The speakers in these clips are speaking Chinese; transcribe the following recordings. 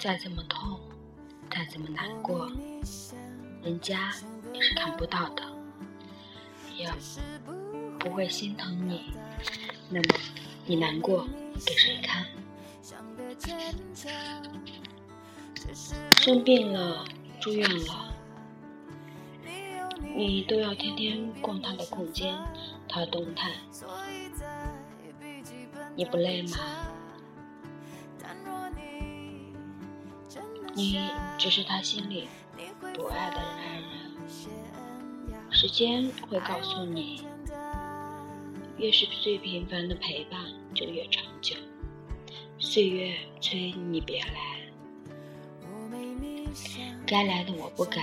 再怎么痛，再怎么难过，人家也是看不到的，也不会心疼你。那么你难过给谁看？生病了，住院了，你都要天天逛他的空间，他的动态，你不累吗？你只是他心里不爱的爱人，时间会告诉你，越是最平凡的陪伴就越长久。岁月催你别来，该来的我不赶，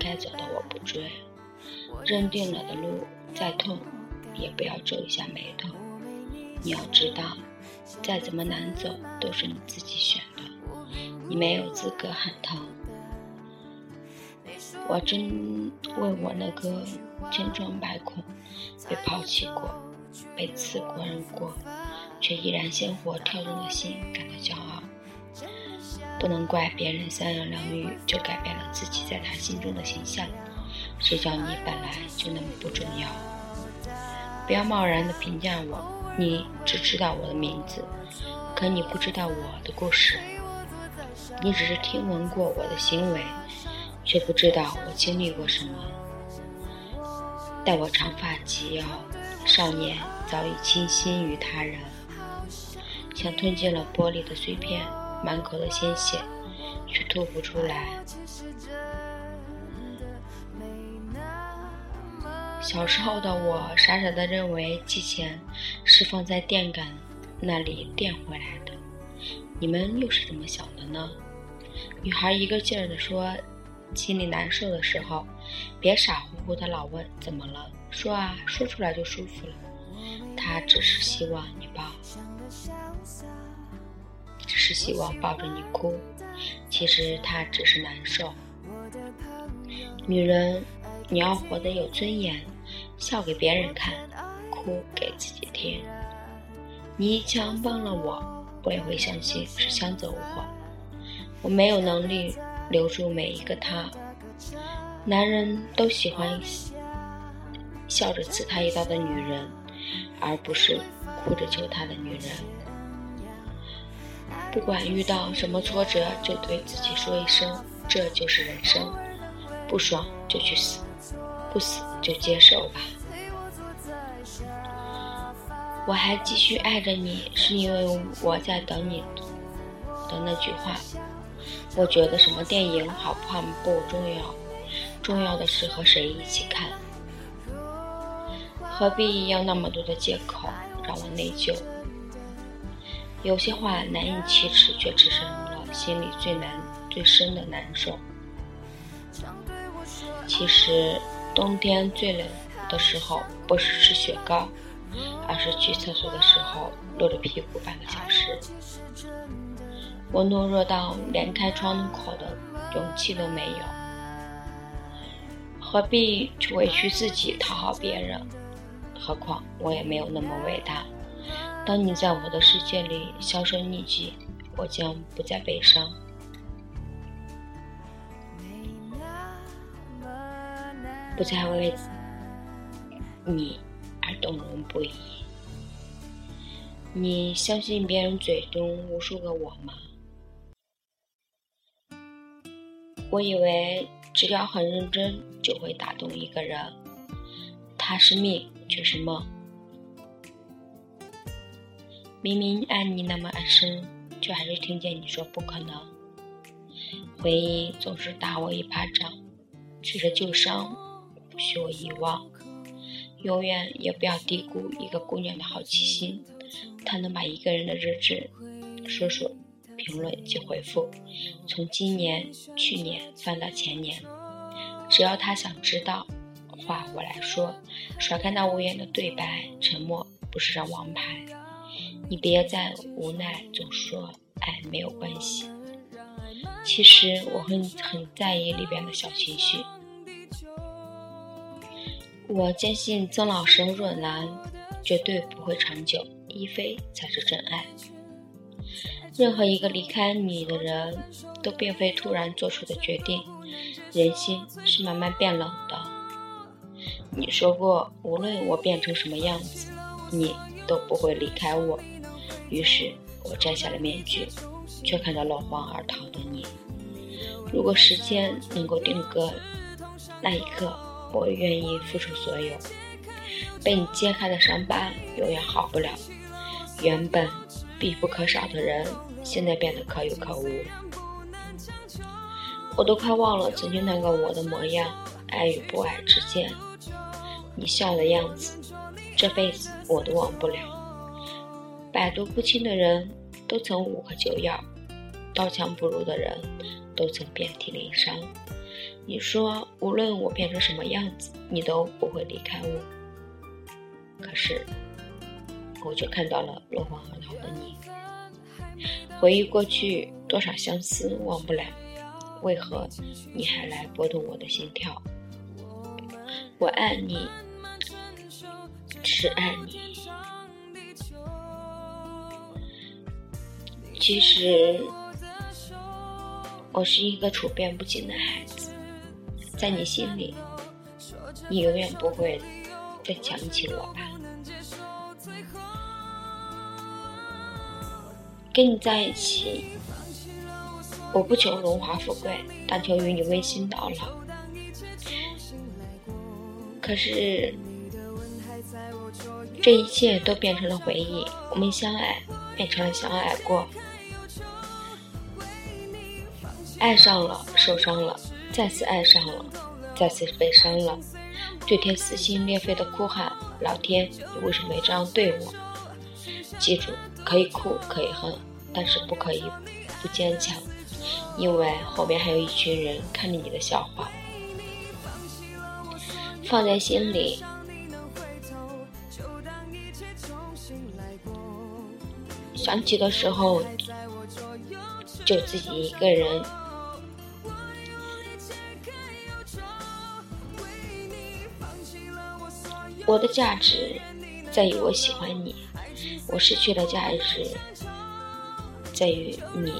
该走的我不追，认定了的路再痛也不要皱一下眉头。你要知道，再怎么难走都是你自己选的。你没有资格喊疼，我真为我那颗千疮百孔、被抛弃过、被刺过人过，却依然鲜活跳动的心感到骄傲。不能怪别人三言两语就改变了自己在他心中的形象，谁叫你本来就那么不重要？不要贸然的评价我，你只知道我的名字，可你不知道我的故事。你只是听闻过我的行为，却不知道我经历过什么。待我长发及腰，少年早已倾心于他人，像吞进了玻璃的碎片，满口的鲜血却吐不出来。小时候的我，傻傻的认为寄钱是放在电杆那里电回来的。你们又是怎么想的呢？女孩一个劲儿地说：“心里难受的时候，别傻乎乎的老问怎么了，说啊，说出来就舒服了。他只是希望你抱，只是希望抱着你哭。其实他只是难受。女人，你要活得有尊严，笑给别人看，哭给自己听。你一枪帮了我，我也会相信是枪走火。”我没有能力留住每一个他，男人都喜欢笑着刺他一刀的女人，而不是哭着求他的女人。不管遇到什么挫折，就对自己说一声：“这就是人生，不爽就去死，不死就接受吧。”我还继续爱着你，是因为我在等你的那句话。我觉得什么电影好看不重要，重要的是和谁一起看。何必要那么多的借口让我内疚？有些话难以启齿，却只成了心里最难、最深的难受。其实，冬天最冷的时候，不是吃雪糕，而是去厕所的时候露着屁股半个小时。我懦弱到连开窗口的勇气都没有，何必去委屈自己讨好别人？何况我也没有那么伟大。当你在我的世界里销声匿迹，我将不再悲伤，不再为你而动容不已。你相信别人嘴中无数个我吗？我以为只要很认真就会打动一个人，他是命却是梦。明明爱你那么深，却还是听见你说不可能。回忆总是打我一巴掌，指着旧伤不许我遗忘。永远也不要低估一个姑娘的好奇心，她能把一个人的日志说说。评论及回复，从今年、去年翻到前年，只要他想知道，话我来说。甩开那无言的对白，沉默不是张王牌。你别再无奈，总说爱没有关系。其实我很很在意里边的小情绪。我坚信曾老师若兰绝对不会长久，一菲才是真爱。任何一个离开你的人，都并非突然做出的决定。人心是慢慢变冷的。你说过，无论我变成什么样子，你都不会离开我。于是我摘下了面具，却看到落荒而逃的你。如果时间能够定格那一刻，我愿意付出所有。被你揭开的伤疤永远好不了。原本必不可少的人，现在变得可有可无。我都快忘了曾经那个我的模样，爱与不爱之间，你笑的样子，这辈子我都忘不了。百毒不侵的人都曾无可救药，刀枪不入的人都曾遍体鳞伤。你说无论我变成什么样子，你都不会离开我。可是，我却看到了落荒而逃的你。回忆过去，多少相思忘不了。为何你还来拨动我的心跳？我爱你，是爱你。其实，我是一个处变不惊的孩子，在你心里，你永远不会再想起我吧？跟你在一起。我不求荣华富贵，但求与你温馨到老。可是，这一切都变成了回忆。我们相爱，变成了相爱过。爱上了，受伤了，再次爱上了，再次被伤了。对天撕心裂肺的哭喊：“老天，你为什么要这样对我？”记住，可以哭，可以恨，但是不可以不坚强。因为后面还有一群人看着你的笑话，放在心里，想起的时候就自己一个人。我的价值在于我喜欢你，我失去了价值在于你。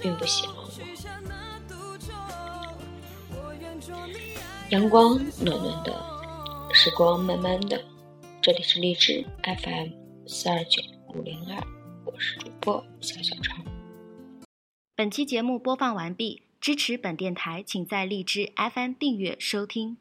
并不喜欢我。阳光暖暖的，时光慢慢的。这里是荔枝 FM 四二九五零二，我是主播小小超。本期节目播放完毕，支持本电台，请在荔枝 FM 订阅收听。